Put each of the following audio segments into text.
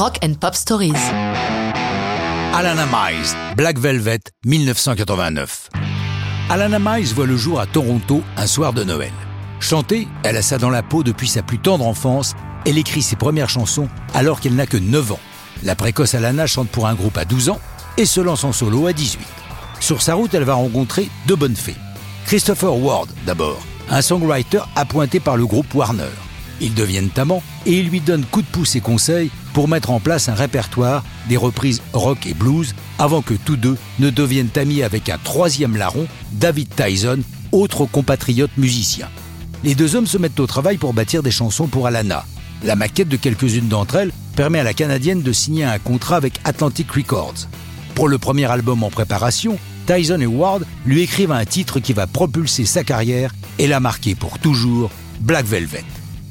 Rock and Pop Stories. Alana Miles, Black Velvet, 1989. Alana Miles voit le jour à Toronto un soir de Noël. Chantée, elle a ça dans la peau depuis sa plus tendre enfance. Elle écrit ses premières chansons alors qu'elle n'a que 9 ans. La précoce Alana chante pour un groupe à 12 ans et se lance en solo à 18. Sur sa route, elle va rencontrer deux bonnes fées. Christopher Ward, d'abord, un songwriter appointé par le groupe Warner. Ils deviennent amants et il lui donne coup de pouce et conseils pour mettre en place un répertoire des reprises rock et blues avant que tous deux ne deviennent amis avec un troisième larron, David Tyson, autre compatriote musicien. Les deux hommes se mettent au travail pour bâtir des chansons pour Alana. La maquette de quelques-unes d'entre elles permet à la Canadienne de signer un contrat avec Atlantic Records. Pour le premier album en préparation, Tyson et Ward lui écrivent un titre qui va propulser sa carrière et la marquer pour toujours, Black Velvet.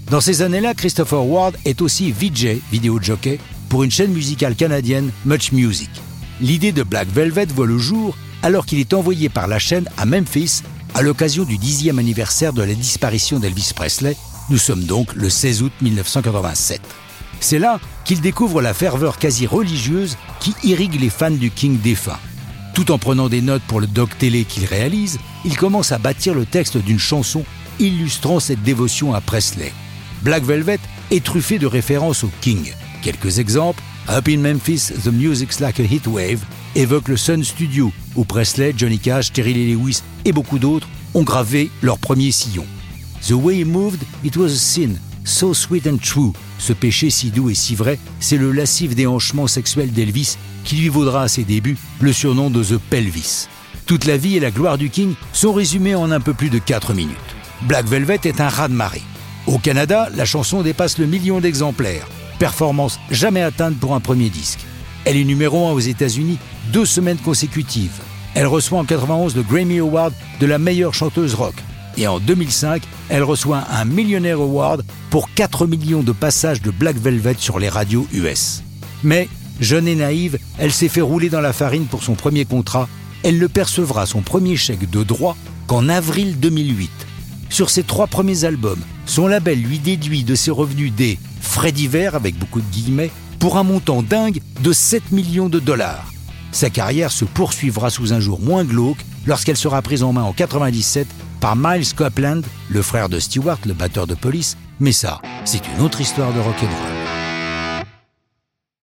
Dans ces années-là, Christopher Ward est aussi VJ, vidéo jockey, pour une chaîne musicale canadienne, Much Music. L'idée de Black Velvet voit le jour alors qu'il est envoyé par la chaîne à Memphis à l'occasion du dixième anniversaire de la disparition d'Elvis Presley. Nous sommes donc le 16 août 1987. C'est là qu'il découvre la ferveur quasi religieuse qui irrigue les fans du King défunt. Tout en prenant des notes pour le doc télé qu'il réalise, il commence à bâtir le texte d'une chanson illustrant cette dévotion à Presley. Black Velvet est truffé de références au King. Quelques exemples Up in Memphis, The Music's Like a Heat Wave évoque le Sun Studio, où Presley, Johnny Cash, Terry Lee Lewis et beaucoup d'autres ont gravé leur premier sillon. The way he moved, it was a sin, so sweet and true. Ce péché si doux et si vrai, c'est le lascif déhanchement sexuel d'Elvis qui lui vaudra à ses débuts le surnom de The Pelvis. Toute la vie et la gloire du King sont résumées en un peu plus de 4 minutes. Black Velvet est un raz-de-marée. Au Canada, la chanson dépasse le million d'exemplaires, performance jamais atteinte pour un premier disque. Elle est numéro 1 aux États-Unis deux semaines consécutives. Elle reçoit en 91 le Grammy Award de la meilleure chanteuse rock. Et en 2005, elle reçoit un Millionaire Award pour 4 millions de passages de Black Velvet sur les radios US. Mais, jeune et naïve, elle s'est fait rouler dans la farine pour son premier contrat. Elle ne percevra son premier chèque de droit qu'en avril 2008. Sur ses trois premiers albums, son label lui déduit de ses revenus des frais divers, avec beaucoup de guillemets, pour un montant dingue de 7 millions de dollars. Sa carrière se poursuivra sous un jour moins glauque lorsqu'elle sera prise en main en 97 par Miles Copeland, le frère de Stewart, le batteur de police, mais ça, c'est une autre histoire de rock'n'roll.